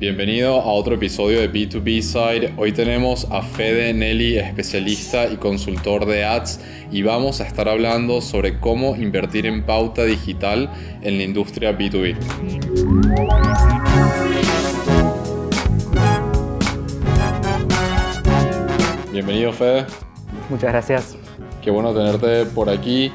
Bienvenido a otro episodio de B2B Side. Hoy tenemos a Fede Nelly, especialista y consultor de ads, y vamos a estar hablando sobre cómo invertir en pauta digital en la industria B2B. Bienvenido Fede. Muchas gracias. Qué bueno tenerte por aquí.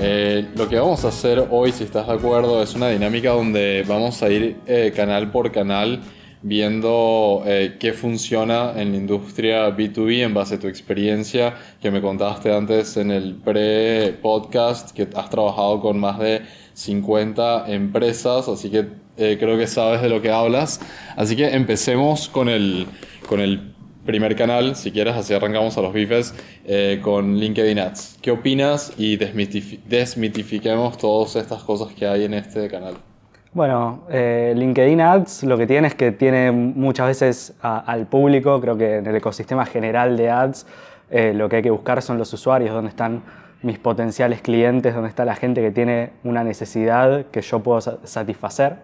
Eh, lo que vamos a hacer hoy, si estás de acuerdo, es una dinámica donde vamos a ir eh, canal por canal viendo eh, qué funciona en la industria B2B en base a tu experiencia que me contaste antes en el pre-podcast, que has trabajado con más de 50 empresas, así que eh, creo que sabes de lo que hablas. Así que empecemos con el, con el primer canal, si quieres, así arrancamos a los bifes, eh, con LinkedIn Ads. ¿Qué opinas y desmitifiquemos todas estas cosas que hay en este canal? Bueno, eh, LinkedIn Ads lo que tiene es que tiene muchas veces al público, creo que en el ecosistema general de Ads, eh, lo que hay que buscar son los usuarios, dónde están mis potenciales clientes, dónde está la gente que tiene una necesidad que yo puedo satisfacer.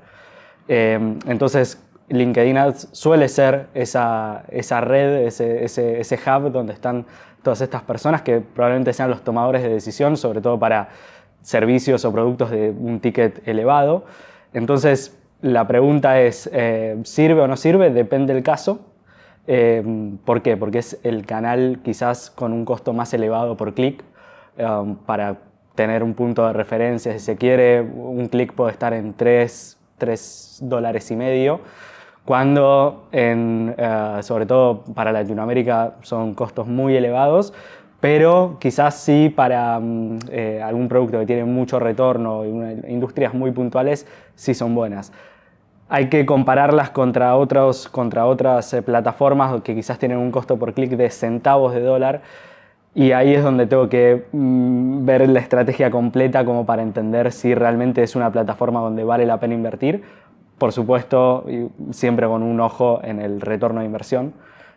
Eh, entonces, LinkedIn Ads suele ser esa, esa red, ese, ese, ese hub donde están todas estas personas que probablemente sean los tomadores de decisión, sobre todo para servicios o productos de un ticket elevado. Entonces, la pregunta es, eh, ¿sirve o no sirve? Depende del caso. Eh, ¿Por qué? Porque es el canal quizás con un costo más elevado por clic um, para tener un punto de referencia. Si se quiere, un clic puede estar en 3, 3 dólares y medio, cuando en, uh, sobre todo para Latinoamérica son costos muy elevados pero quizás sí para mm, eh, algún producto que tiene mucho retorno y industrias muy puntuales sí son buenas. Hay que compararlas contra, otros, contra otras eh, plataformas que quizás tienen un costo por clic de centavos de dólar y ahí es donde tengo que mm, ver la estrategia completa como para entender si realmente es una plataforma donde vale la pena invertir. Por supuesto, siempre con un ojo en el retorno de inversión.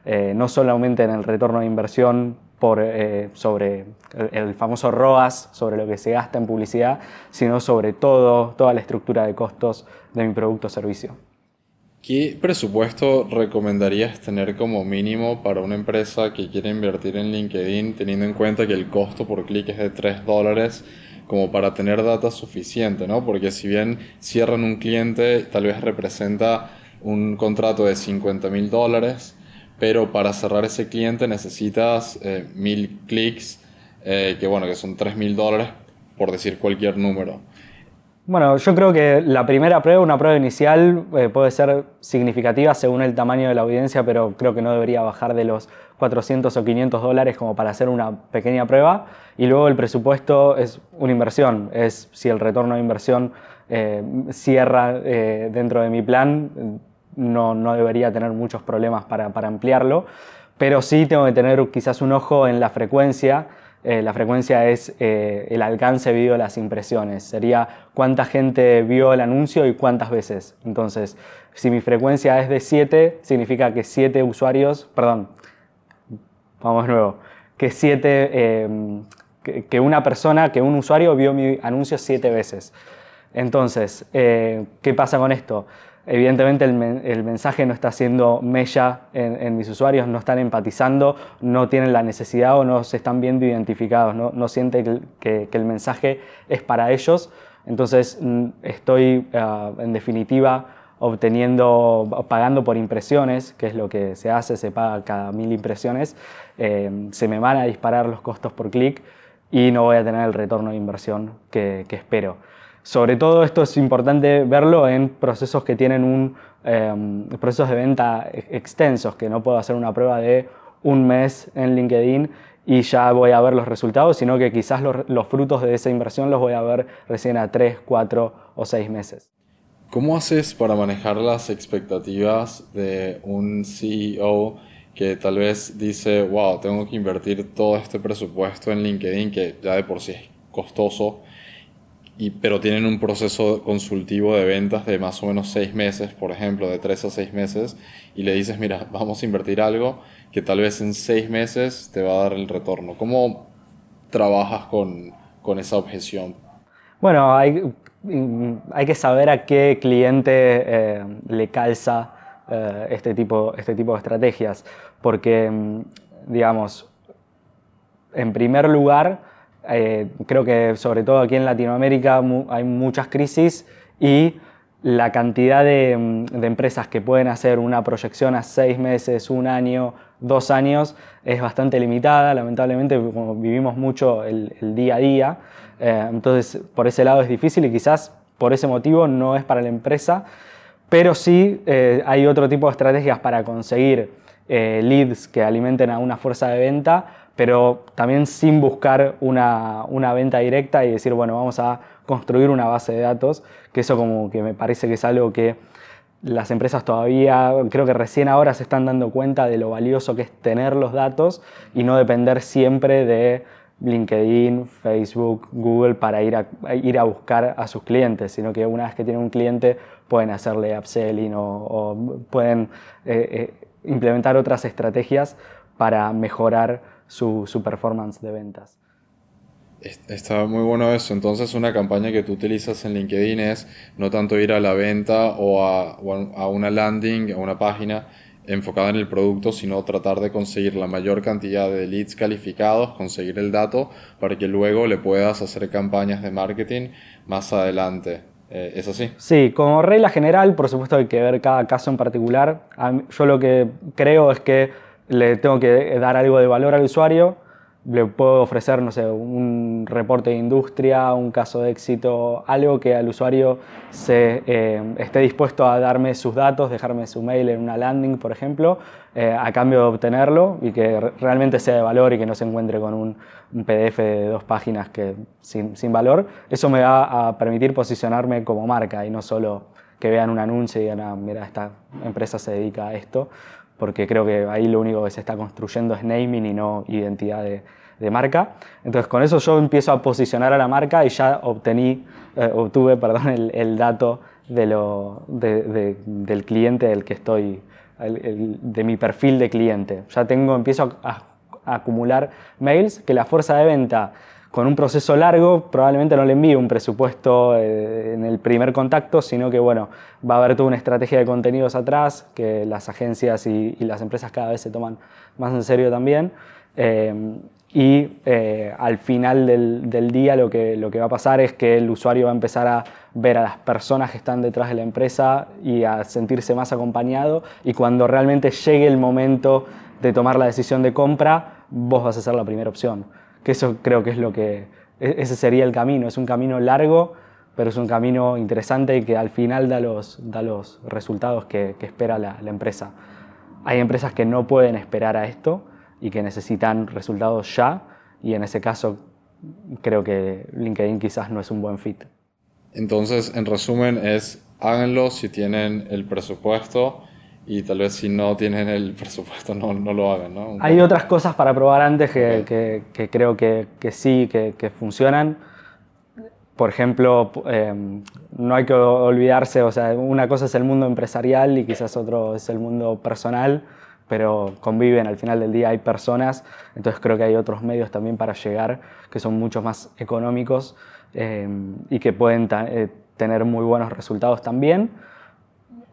Eh, no solamente en el retorno de inversión por, eh, sobre el, famoso ROAS, sobre lo que se gasta en publicidad, sino sobre todo, toda la estructura de costos de mi producto o servicio. ¿Qué presupuesto recomendarías tener como mínimo para una empresa que quiere invertir en LinkedIn, teniendo en cuenta que el costo por clic es de 3 dólares, como para tener data suficiente? ¿no? Porque si bien cierran un cliente, tal vez representa un contrato de 50 mil dólares, pero para cerrar ese cliente necesitas eh, mil clics, eh, que bueno, que son tres mil dólares, por decir cualquier número. Bueno, yo creo que la primera prueba, una prueba inicial, eh, puede ser significativa según el tamaño de la audiencia, pero creo que no debería bajar de los 400 o 500 dólares como para hacer una pequeña prueba. Y luego el presupuesto es una inversión, es si el retorno de inversión cierra dentro de mi plan, no, no debería tener muchos problemas para, ampliarlo, pero sí tengo que tener quizás un ojo en la frecuencia. Eh, la frecuencia es eh, el alcance de las impresiones, sería cuánta gente vio el anuncio y cuántas veces. Entonces, si mi frecuencia es de 7, significa que 7 usuarios, perdón, vamos de nuevo, que 7, em, que, que, una persona, que un usuario vio mi anuncio 7 veces. Entonces, eh, ¿qué pasa con esto? Evidentemente el, mensaje no está siendo mella en, mis usuarios, no están empatizando, no tienen la necesidad o no se están viendo identificados, no, no sienten que, el mensaje es para ellos. Entonces mm, estoy ah, en definitiva obteniendo, pagando por impresiones, que es lo que se hace, se paga cada mil impresiones, eh, se me van a disparar los costos por clic y no voy a tener el retorno de inversión que espero. Sobre todo esto es importante verlo en procesos que tienen un, em, procesos de venta extensos, que no puedo hacer una prueba de un mes en LinkedIn y ya voy a ver los resultados, sino que quizás los, los frutos de esa inversión los voy a ver recién a 3, 4 o 6 meses. ¿Cómo haces para manejar las expectativas de un CEO que tal vez dice, wow, tengo que invertir todo este presupuesto en LinkedIn, que ya de por sí es costoso, pero tienen un proceso consultivo de ventas de más o menos seis meses, por ejemplo, de tres a seis meses, y le dices, mira, vamos a invertir algo que tal vez en seis meses te va a dar el retorno. ¿Cómo trabajas con, con esa objeción? Bueno, hay, hay, que saber a qué cliente eh, le calza eh, este, tipo, este tipo de estrategias, porque, mm, digamos, en primer lugar, eh, creo que sobre todo aquí en Latinoamérica hay muchas crisis y la cantidad mm, de, empresas que pueden hacer una proyección a seis meses, un año, dos años es bastante limitada. Lamentablemente, como vivimos mucho el, día a día, eh, entonces por ese lado es difícil y quizás por ese motivo no es para la empresa, pero sí eh, hay otro tipo de estrategias para conseguir eh, leads que alimenten a una fuerza de venta, pero también sin buscar una, una venta directa y decir, bueno, vamos a construir una base de datos, que eso como que me parece que es algo que las empresas todavía, creo que recién ahora se están dando cuenta de lo valioso que es tener los datos y no depender siempre de LinkedIn, Facebook, Google para ir a, ir a buscar a sus clientes, sino que una vez que tienen un cliente pueden hacerle upselling o, pueden eh, eh, implementar otras estrategias para mejorar su, su performance de ventas. Está muy bueno eso. Entonces, una campaña que tú utilizas en LinkedIn es no tanto ir a la venta o a, a, una landing, a una página enfocada en el producto, sino tratar de conseguir la mayor cantidad de leads calificados, conseguir el dato para que luego le puedas hacer campañas de marketing más adelante. Eh, ¿Es así? Sí, como regla general, por supuesto hay que ver cada caso en particular. Yo lo que creo es que le tengo que dar algo de valor al usuario le puedo ofrecer, no sé, un reporte de industria, un caso de éxito, algo que al usuario se, eh, esté dispuesto a darme sus datos, dejarme su mail en una landing, por ejemplo, eh, a cambio de obtenerlo y que realmente sea de valor y que no se encuentre con un, PDF de dos páginas que, sin, sin, valor. Eso me va a permitir posicionarme como marca y no solo que vean un anuncio y digan, ah, mira, esta empresa se dedica a esto porque creo que ahí lo único que se está construyendo es naming y no identidad de, marca. Entonces con eso yo empiezo a posicionar a la marca y ya obtení, eh, obtuve perdón, el, dato de lo, del cliente del que estoy, de mi perfil de cliente. Ya tengo, empiezo a acumular mails que la fuerza de venta con un proceso largo, probablemente no le envíe un presupuesto eh, en el primer contacto, sino que bueno, va a haber toda una estrategia de contenidos atrás, que las agencias y, las empresas cada vez se toman más en serio también. Eh, y eh, al final del, día lo que, lo que va a pasar es que el usuario va a empezar a ver a las personas que están detrás de la empresa y a sentirse más acompañado y cuando realmente llegue el momento de tomar la decisión de compra, vos vas a ser la primera opción que eso creo que es lo que, e, ese sería el camino, es un camino largo, pero es un camino interesante y que al final da los, da los resultados que, espera la, empresa. Hay empresas que no pueden esperar a esto y que necesitan resultados ya y en ese caso creo que LinkedIn quizás no es un buen fit. Entonces, en resumen, es háganlo si tienen el presupuesto y tal vez si no tienen el presupuesto no, no lo hagan. ¿no? Hay otras cosas para probar antes que, que, que creo que, que sí, que, funcionan. Por ejemplo, em, no hay que olvidarse, o sea, una cosa es el mundo empresarial y quizás otro es el mundo personal, pero conviven, al final del día hay personas, entonces creo que hay otros medios también para llegar que son mucho más económicos em, y que pueden eh, tener muy buenos resultados también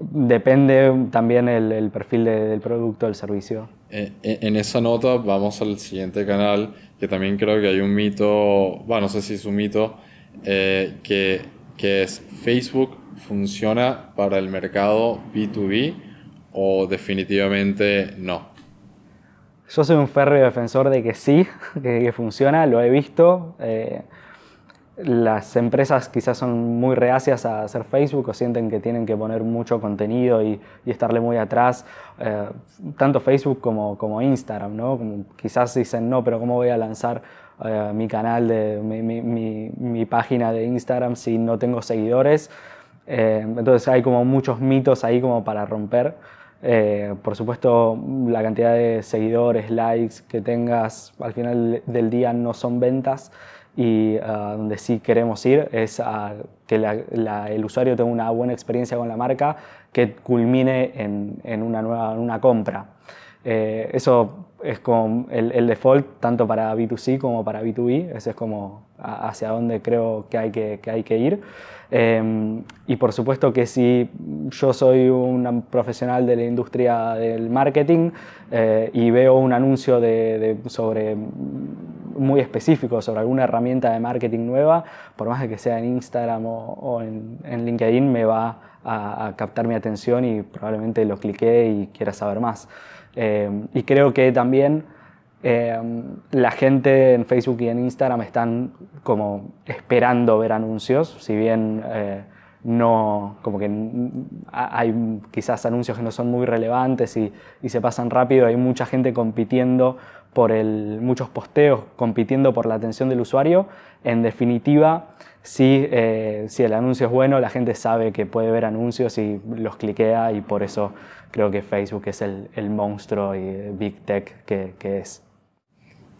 Depende también el, perfil del producto, del servicio. Eh, eh, en esa nota vamos al siguiente canal, que también creo que hay un mito, bueno, no sé si es un mito, eh, que, que es Facebook funciona para el mercado B2B o definitivamente no. Yo soy un férreo defensor de que sí, que, funciona, lo he visto las empresas quizás son muy reacias a hacer Facebook o sienten que tienen que poner mucho contenido y, estarle muy atrás, eh, tanto Facebook como, como Instagram, ¿no? Quizás dicen, no, pero ¿cómo voy a lanzar eh, mi canal, de, mi, página de Instagram si no tengo seguidores? Eh, entonces hay como muchos mitos ahí como para romper. por supuesto, la cantidad de seguidores, likes que tengas al final del día no son ventas y ah, donde sí queremos ir es a que el usuario tenga una buena experiencia con la marca que culmine en, en una nueva una compra. Eh, eso es como el, default tanto para B2C como para B2B, ese es como hacia dónde creo que hay que, hay que ir. Em, y por supuesto que si yo soy un profesional de la industria del marketing eh, y veo un anuncio de, sobre muy específico sobre alguna herramienta de marketing nueva, por más que sea en Instagram o, en, en, LinkedIn, me va a, a captar mi atención y probablemente lo cliqué y quiera saber más. Eh, y creo que también eh, la gente en Facebook y en Instagram están como esperando ver anuncios, si bien eh, no, como que hay quizás anuncios que no son muy relevantes y, y, se pasan rápido, hay mucha gente compitiendo por el, muchos posteos, compitiendo por la atención del usuario. En definitiva, si, si el anuncio es bueno, la gente sabe que puede ver anuncios y los cliquea y por eso creo que Facebook es el, el monstruo y Big Tech que, que, es.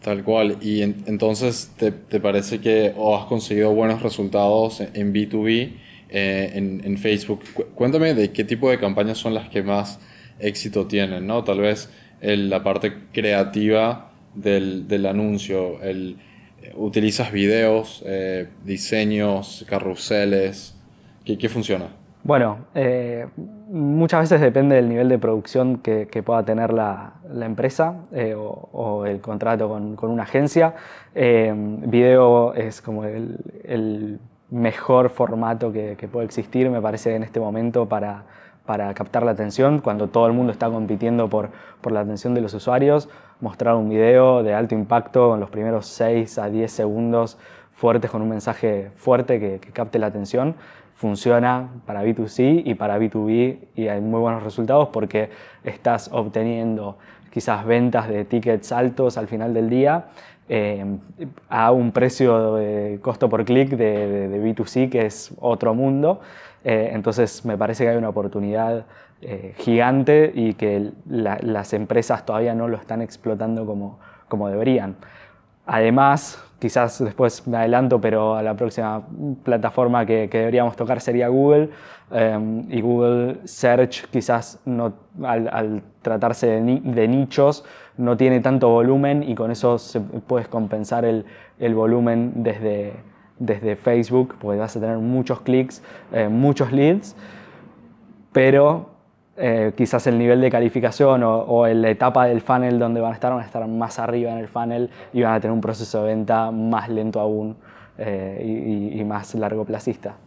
Tal cual. Y entonces, ¿te, ¿te, parece que has conseguido buenos resultados en B2B eh, en, en, Facebook? cuéntame de qué tipo de campañas son las que más éxito tienen, ¿no? Tal vez el, la parte creativa del, del anuncio, el, utilizas videos, eh, diseños, carruseles, ¿qué, qué funciona? Bueno, eh, muchas veces depende del nivel de producción que, pueda tener la, empresa eh, o, el contrato con, una agencia. Eh, video es como el, mejor formato que, puede existir, me parece, en este momento para, captar la atención, cuando todo el mundo está compitiendo por, la atención de los usuarios. Mostrar un video de alto impacto en los primeros 6 a 10 segundos fuertes con un mensaje fuerte que capte la atención funciona para B2C y para B2B y hay muy buenos resultados porque estás obteniendo quizás ventas de tickets altos al final del día eh, a un precio de costo por clic de, B2C que es otro mundo. Eh, entonces me parece que hay una oportunidad eh, gigante y que las empresas todavía no lo están explotando como, como deberían. Además, quizás después me adelanto, pero a la próxima plataforma que, deberíamos tocar sería Google. Em, y Google Search quizás no, al, tratarse de, nichos no tiene tanto volumen y con eso se, puedes compensar el, volumen desde, desde Facebook, porque vas a tener muchos clics, eh, muchos leads, pero eh, quizás el nivel de calificación o, la etapa del funnel donde van a estar, van a estar más arriba en el funnel y van a tener un proceso de venta más lento aún eh, y, más largo placista.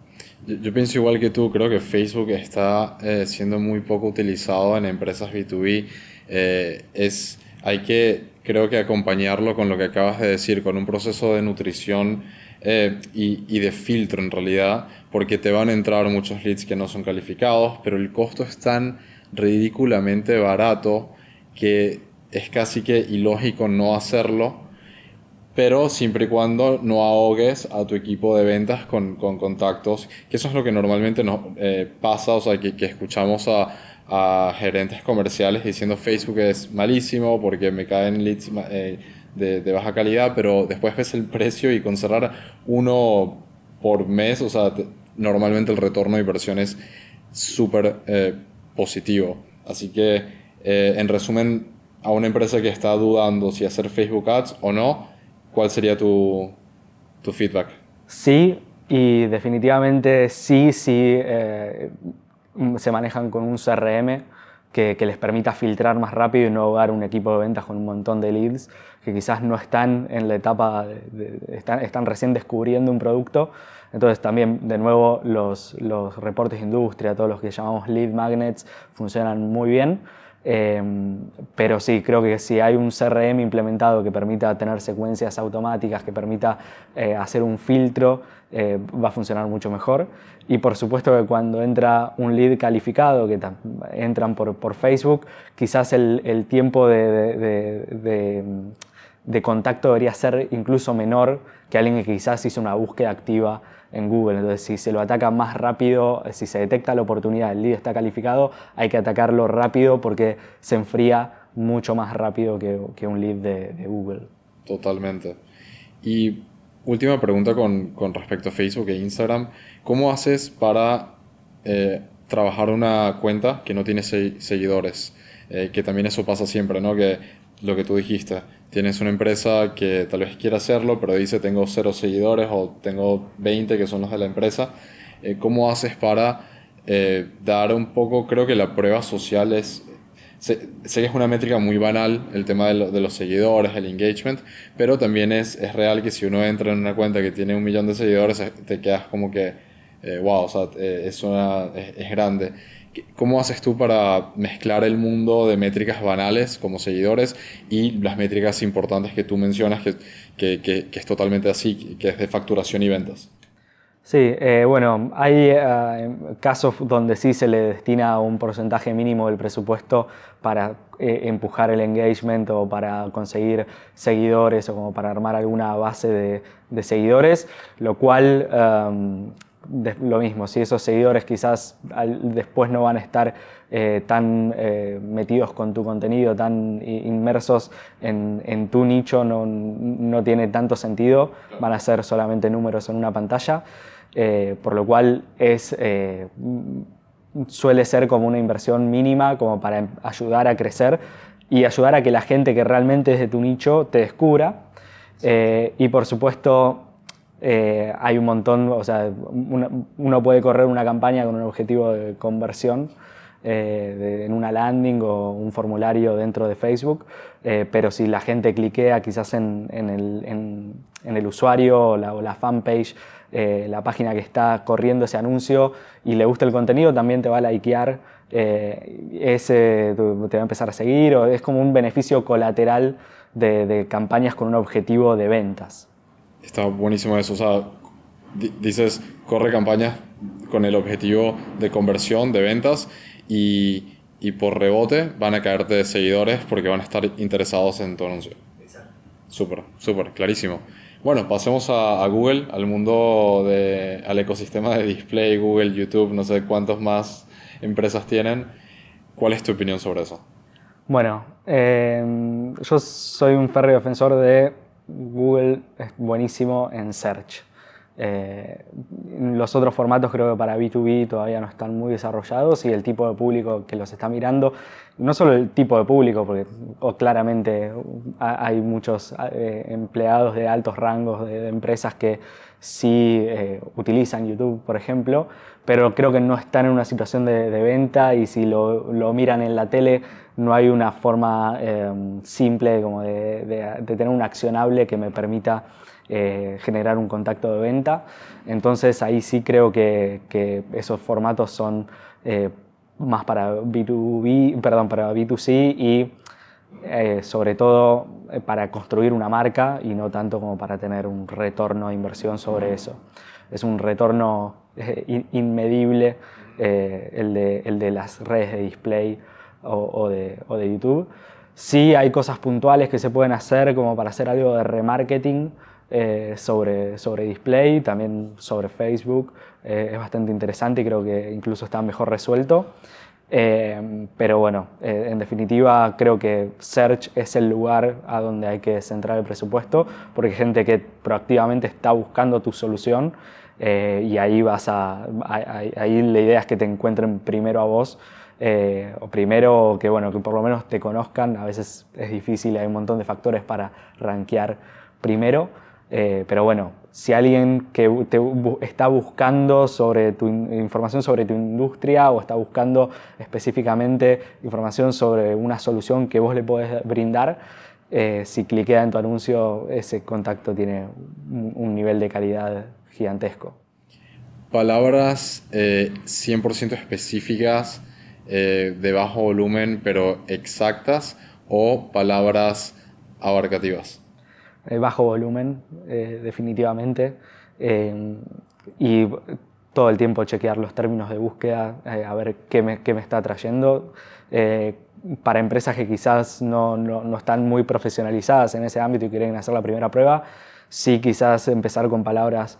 Yo, pienso igual que tú, creo que Facebook está eh, siendo muy poco utilizado en empresas B2B. es, hay que, creo que acompañarlo con lo que acabas de decir, con un proceso de nutrición y, y, de filtro en realidad, porque te van a entrar muchos leads que no son calificados, pero el costo es tan ridículamente barato que es casi que ilógico no hacerlo, pero siempre y cuando no ahogues a tu equipo de ventas con, con contactos, que eso es lo que normalmente nos eh, pasa, o sea, que, que escuchamos a, a, gerentes comerciales diciendo Facebook es malísimo porque me caen leads eh, de, baja calidad, pero después ves el precio y con cerrar uno por mes, o sea, normalmente el retorno de inversión es súper eh, positivo. Así que, eh, en resumen, a una empresa que está dudando si hacer Facebook Ads o no, ¿cuál sería tu, tu feedback? Sí, y definitivamente sí, sí eh, se manejan con un CRM que, les permita filtrar más rápido y no dar un equipo de ventas con un montón de leads que quizás no están en la etapa, están, están recién descubriendo un producto entonces también, de nuevo, los, los reportes de industria, todos los que llamamos lead magnets, funcionan muy bien. Em, pero sí, creo que si hay un CRM implementado que permita tener secuencias automáticas, que permita eh, hacer un filtro, eh, va a funcionar mucho mejor. Y por supuesto que cuando entra un lead calificado, que entran por, por, Facebook, quizás el, el tiempo de, de, de, de, contacto debería ser incluso menor que alguien que quizás hizo una búsqueda activa en Google. Entonces, si se lo ataca más rápido, si se detecta la oportunidad, el lead está calificado, hay que atacarlo rápido porque se enfría mucho más rápido que, que un lead de, Google. Totalmente. Y última pregunta con, con, respecto a Facebook e Instagram. ¿Cómo haces para eh, trabajar una cuenta que no tiene seguidores? que también eso pasa siempre, ¿no? Que lo que tú dijiste, tienes una empresa que tal vez quiera hacerlo, pero dice tengo cero seguidores o tengo 20 que son los de la empresa. ¿Cómo haces para dar un poco, creo que la prueba social es sé, que es una métrica muy banal el tema de, los seguidores, el engagement, pero también es, es, real que si uno entra en una cuenta que tiene un millón de seguidores, te quedas como que, wow, eh, o sea, eh, es, una, es, grande. ¿Cómo haces tú para mezclar el mundo de métricas banales como seguidores y las métricas importantes que tú mencionas, que, que, es totalmente así, que es de facturación y ventas? Sí, eh, bueno, hay eh, casos donde sí se le destina un porcentaje mínimo del presupuesto para eh, empujar el engagement o para conseguir seguidores o como para armar alguna base de, seguidores, lo cual, lo mismo, si esos seguidores quizás después no van a estar tan metidos con tu contenido, tan inmersos en, tu nicho, no, no tiene tanto sentido, van a ser solamente números en una pantalla. Eh, por lo cual es, eh, suele ser como una inversión mínima como para ayudar a crecer y ayudar a que la gente que realmente es de tu nicho te descubra. Eh, y por supuesto hay un montón, o sea, uno, puede correr una campaña con un objetivo de conversión. en una landing o un formulario dentro de Facebook, pero si la gente cliquea quizás en, el, usuario o la, o la fanpage eh, la página que está corriendo ese anuncio y le gusta el contenido, también te va a likear, eh, ese, te va a empezar a seguir, o es como un beneficio colateral de, campañas con un objetivo de ventas. Está buenísimo eso, o sea, dices, corre campañas con el objetivo de conversión, de ventas, y, y por rebote van a caerte seguidores porque van a estar interesados en tu anuncio. Súper, súper, clarísimo. Bueno, pasemos a, Google, al mundo, de, al ecosistema de display, Google, YouTube, no sé cuántas más empresas tienen. ¿Cuál es tu opinión sobre eso? Bueno, eh, yo soy un férreo defensor de Google, es buenísimo en search. Eh, los otros formatos creo que para B2B todavía no están muy desarrollados y el tipo de público que los está mirando, no solo el tipo de público, porque claramente hay muchos eh, empleados de altos rangos de, empresas que sí eh, utilizan YouTube, por ejemplo, pero creo que no están en una situación de, venta y si lo, lo, miran en la tele no hay una forma simple como de, de tener un accionable que me permita eh, generar un contacto de venta. Entonces ahí sí creo que, esos formatos son eh, más para B2B, perdón, para B2C y eh, sobre todo para construir una marca y no tanto como para tener un retorno de inversión sobre eso. Es un retorno inmedible el, de, el, de, las redes de display o, de, o, de, YouTube. Sí hay cosas puntuales que se pueden hacer como para hacer algo de remarketing, eh, sobre, sobre display, también sobre Facebook. Eh, es bastante interesante y creo que incluso está mejor resuelto. Eh, pero bueno, en definitiva creo que Search es el lugar a donde hay que centrar el presupuesto porque hay gente que proactivamente está buscando tu solución y ahí vas a, ahí la idea es que te encuentren primero a vos o primero que bueno que por lo menos te conozcan. A veces es difícil hay un montón de factores para rankear primero eh, pero bueno, si alguien que está buscando sobre tu información sobre tu industria o está buscando específicamente información sobre una solución que vos le podés brindar, eh, si cliquea en tu anuncio, ese contacto tiene un, nivel de calidad gigantesco. Palabras 100% eh, específicas, de bajo volumen, pero exactas, o palabras abarcativas. Eh, bajo volumen, eh, definitivamente, eh, y todo el tiempo chequear los términos de búsqueda, a ver qué me, qué me, está trayendo. para empresas que quizás no, no, no, están muy profesionalizadas en ese ámbito y quieren hacer la primera prueba, sí quizás empezar con palabras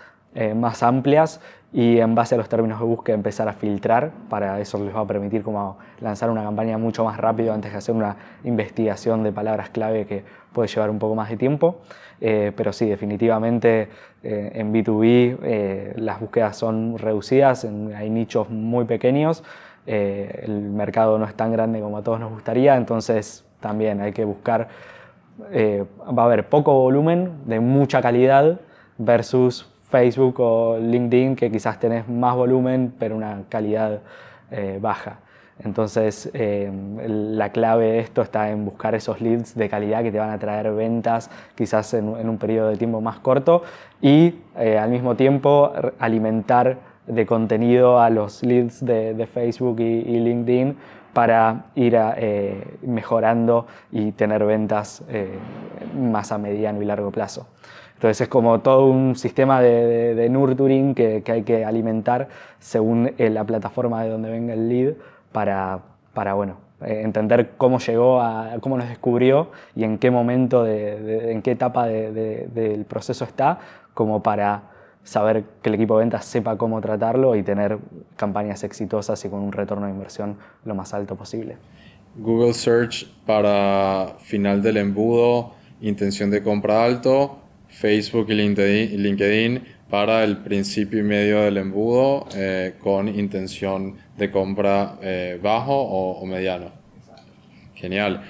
más amplias y en base a los términos de búsqueda empezar a filtrar, para eso les va a permitir como lanzar una campaña mucho más rápido antes de hacer una investigación de palabras clave que puede llevar un poco más de tiempo. Eh, pero sí, definitivamente eh, en B2B eh, las búsquedas son reducidas, hay nichos muy pequeños el mercado no es tan grande como a todos nos gustaría, entonces también hay que buscar, va a haber poco volumen de mucha calidad versus Facebook o LinkedIn que quizás tenés más volumen pero una calidad baja. Entonces, eh, la clave de esto está en buscar esos leads de calidad que te van a traer ventas quizás en, un periodo de tiempo más corto y eh, al mismo tiempo alimentar de contenido a los leads de, Facebook y, LinkedIn para ir eh, mejorando y tener ventas más a mediano y largo plazo. Entonces es como todo un sistema de, nurturing que, que, hay que alimentar según la plataforma de donde venga el lead para, para bueno, eh, entender cómo llegó, a, cómo nos descubrió y en qué momento, de, en qué etapa del proceso está, como para saber que el equipo de ventas sepa cómo tratarlo y tener campañas exitosas y con un retorno de inversión lo más alto posible. Google Search para final del embudo, intención de compra alto, Facebook y LinkedIn para el principio y medio del embudo eh, con intención de compra eh, bajo o, mediano. Genial.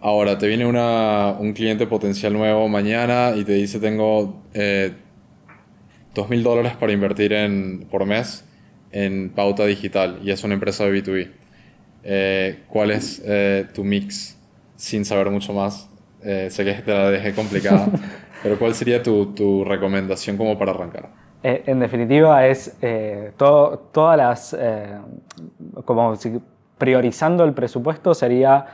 Ahora, te viene un cliente potencial nuevo mañana y te dice tengo eh, dos mil dólares para invertir en, por mes en pauta digital y es una empresa de B2B. ¿Cuál es tu mix? Sin saber mucho más. sé que te la dejé complicada. Pero ¿cuál sería tu, tu recomendación como para arrancar? Eh, en definitiva es eh, todas las, eh, como si priorizando el presupuesto sería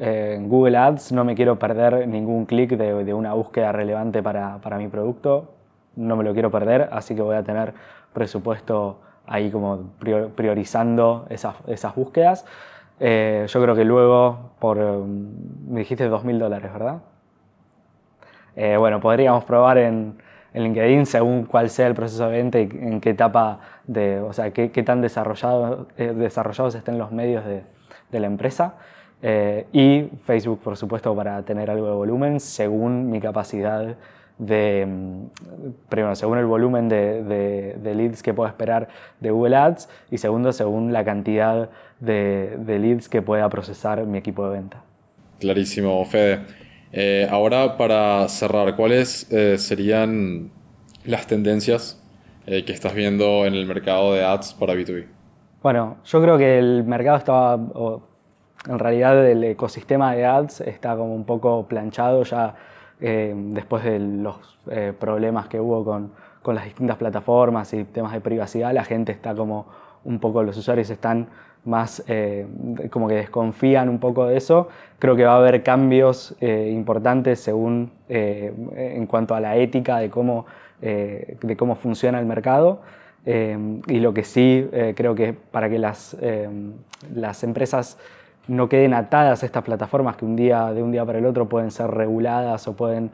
en Google Ads, no me quiero perder ningún clic de, de, una búsqueda relevante para, para, mi producto, no me lo quiero perder, así que voy a tener presupuesto ahí como priorizando esas, esas búsquedas. yo creo que luego, por, me dijiste 2.000 dólares, ¿verdad? Eh, bueno, podríamos probar en, LinkedIn según cuál sea el proceso de venta y en qué etapa, de, o sea, qué, tan desarrollado, eh, desarrollados estén los medios de, la empresa. Eh, y Facebook, por supuesto, para tener algo de volumen según mi capacidad de, mm, primero, según el volumen de, leads que puedo esperar de Google Ads y segundo, según la cantidad de, leads que pueda procesar mi equipo de venta. Clarísimo, Fede. Eh, ahora, para cerrar, ¿cuáles eh, serían las tendencias eh, que estás viendo en el mercado de ads para B2B? Bueno, yo creo que el mercado estaba, en realidad el ecosistema de ads está como un poco planchado ya después de los problemas que hubo con, con las distintas plataformas y temas de privacidad, la gente está como un poco, los usuarios están más eh, como que desconfían un poco de eso. Creo que va a haber cambios eh, importantes según eh, en cuanto a la ética de cómo, de cómo funciona el mercado. y lo que sí creo que para que las, las empresas no queden atadas a estas plataformas que un día, de un día para el otro pueden ser reguladas o pueden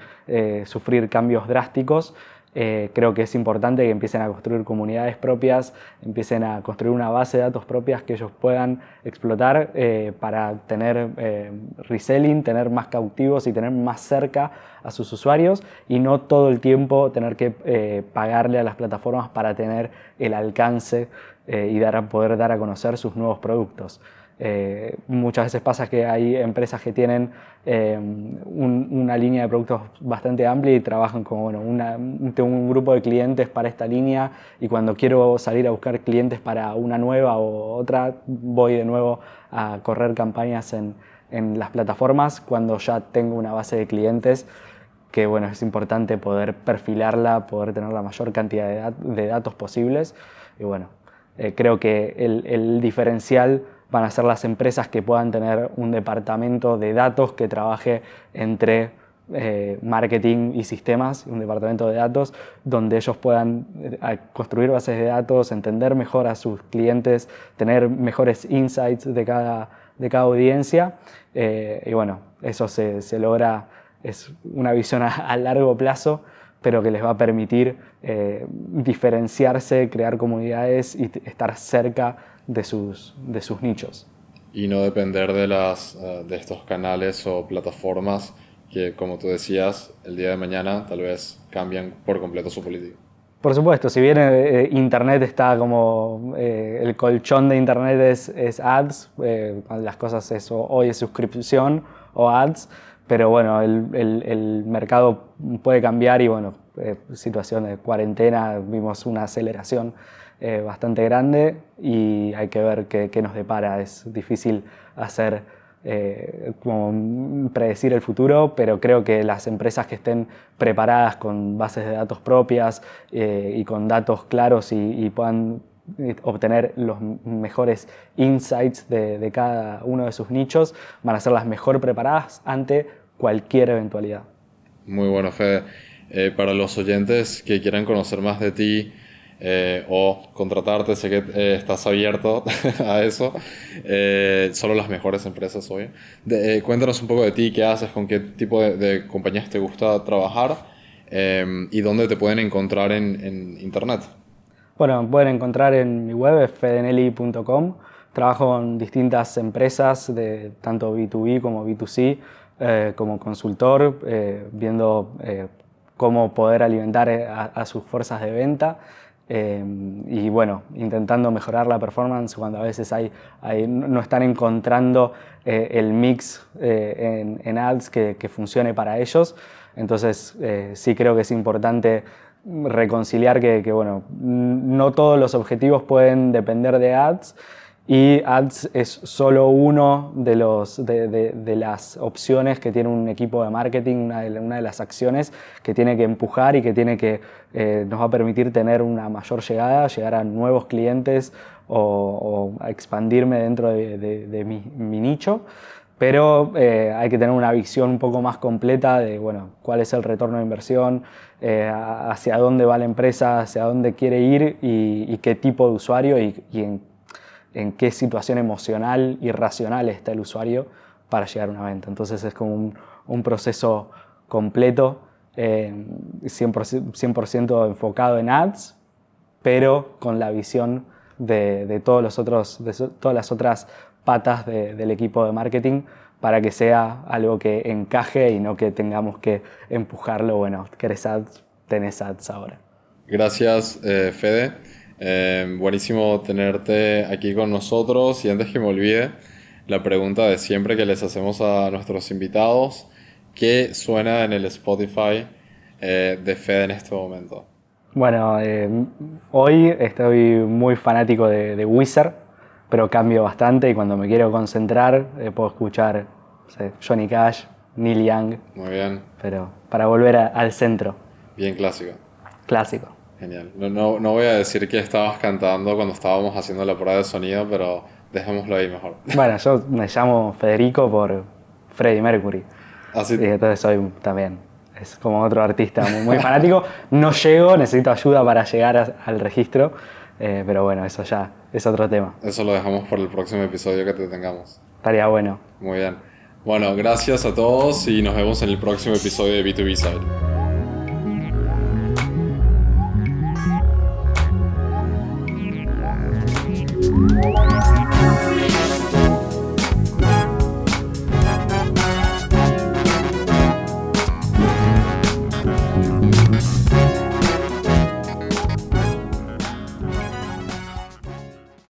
sufrir cambios drásticos, eh, creo que es importante que empiecen a construir comunidades propias, empiecen a construir una base de datos propias que ellos puedan explotar eh, para tener eh, reselling, tener más cautivos y tener más cerca a sus usuarios y no todo el tiempo tener que pagarle a las plataformas para tener el alcance y dar, poder dar a conocer sus nuevos productos. Eh, muchas veces pasa que hay empresas que tienen eh, una línea de productos bastante amplia y trabajan con bueno, tengo un grupo de clientes para esta línea y cuando quiero salir a buscar clientes para una nueva o otra, voy de nuevo a correr campañas en, las plataformas cuando ya tengo una base de clientes que bueno, es importante poder perfilarla, poder tener la mayor cantidad de, datos posibles. Y bueno, eh, creo que el diferencial van a ser las empresas que puedan tener un departamento de datos que trabaje entre eh, marketing y sistemas, un departamento de datos, donde ellos puedan eh, construir bases de datos, entender mejor a sus clientes, tener mejores insights de cada, de cada audiencia. Eh, y bueno, eso se, se, logra, es una visión a, largo plazo, pero que les va a permitir diferenciarse, crear comunidades y estar cerca de sus, de sus nichos. Y no depender de, las, eh, de estos canales o plataformas que, como tú decías, el día de mañana tal vez cambian por completo su política. Por supuesto, si bien eh, Internet está como eh, el colchón de Internet es, ads, eh, las cosas eso, hoy es suscripción o ads, pero bueno, el, mercado puede cambiar y bueno, situación de cuarentena vimos una aceleración bastante grande y hay que ver qué, qué nos depara. Es difícil hacer eh, como predecir el futuro, pero creo que las empresas que estén preparadas con bases de datos propias eh, y con datos claros y, puedan eh, obtener los mejores insights de, cada uno de sus nichos, van a ser las mejor preparadas ante cualquier eventualidad. Muy bueno, Fede. Para los oyentes que quieran conocer más de ti, eh, o contratarte, sé que eh, estás abierto a eso. Eh, solo las mejores empresas hoy. cuéntanos un poco de ti, qué haces, con qué tipo de, compañías te gusta trabajar em, y dónde te pueden encontrar en, internet. Bueno, me pueden encontrar en mi web, fedeneli.com. Trabajo con distintas empresas de tanto B2B como B2C, como consultor, viendo cómo poder alimentar a sus fuerzas de venta. Em, y bueno, intentando mejorar la performance cuando a veces hay, no están encontrando eh, el mix eh, en, ads que, funcione para ellos. Entonces eh, sí creo que es importante reconciliar que, que, bueno, no todos los objetivos pueden depender de ads y Ads es solo uno de, los, de, las opciones que tiene un equipo de marketing, una de, una de las acciones que tiene que empujar y que, tiene que eh, nos va a permitir tener una mayor llegada, llegar a nuevos clientes o, expandirme dentro de, mi, nicho. Pero eh, hay que tener una visión un poco más completa de bueno, cuál es el retorno de inversión, eh, hacia dónde va la empresa, hacia dónde quiere ir y, qué tipo de usuario y, y en en qué situación emocional y racional está el usuario para llegar a una venta. Entonces es como un, proceso completo, 100%, eh, enfocado en ads, pero con la visión de, todos los otros, de todas las otras patas del equipo de marketing para que sea algo que encaje y no que tengamos que empujarlo. Bueno, ¿querés ads? Tenés ads ahora. Gracias, eh, Fede. Em, buenísimo tenerte aquí con nosotros y antes que me olvide, la pregunta de siempre que les hacemos a nuestros invitados, ¿qué suena en el Spotify eh, de Fede en este momento? Bueno, em, hoy estoy muy fanático de, Wizard, pero cambio bastante y cuando me quiero concentrar eh, puedo escuchar Johnny Cash, Neil Young. Muy bien. Pero para volver al centro. Bien clásico. Clásico. Genial. No, no, voy a decir que estabas cantando cuando estábamos haciendo la prueba de sonido, pero dejémoslo ahí mejor. Bueno, yo me llamo Federico por Freddie Mercury. Así. Y entonces soy también, es como otro artista muy, fanático. No llego, necesito ayuda para llegar al registro, eh, pero bueno, eso ya es otro tema. Eso lo dejamos por el próximo episodio que te tengamos. Estaría bueno. Muy bien. Bueno, gracias a todos y nos vemos en el próximo episodio de B2B Side.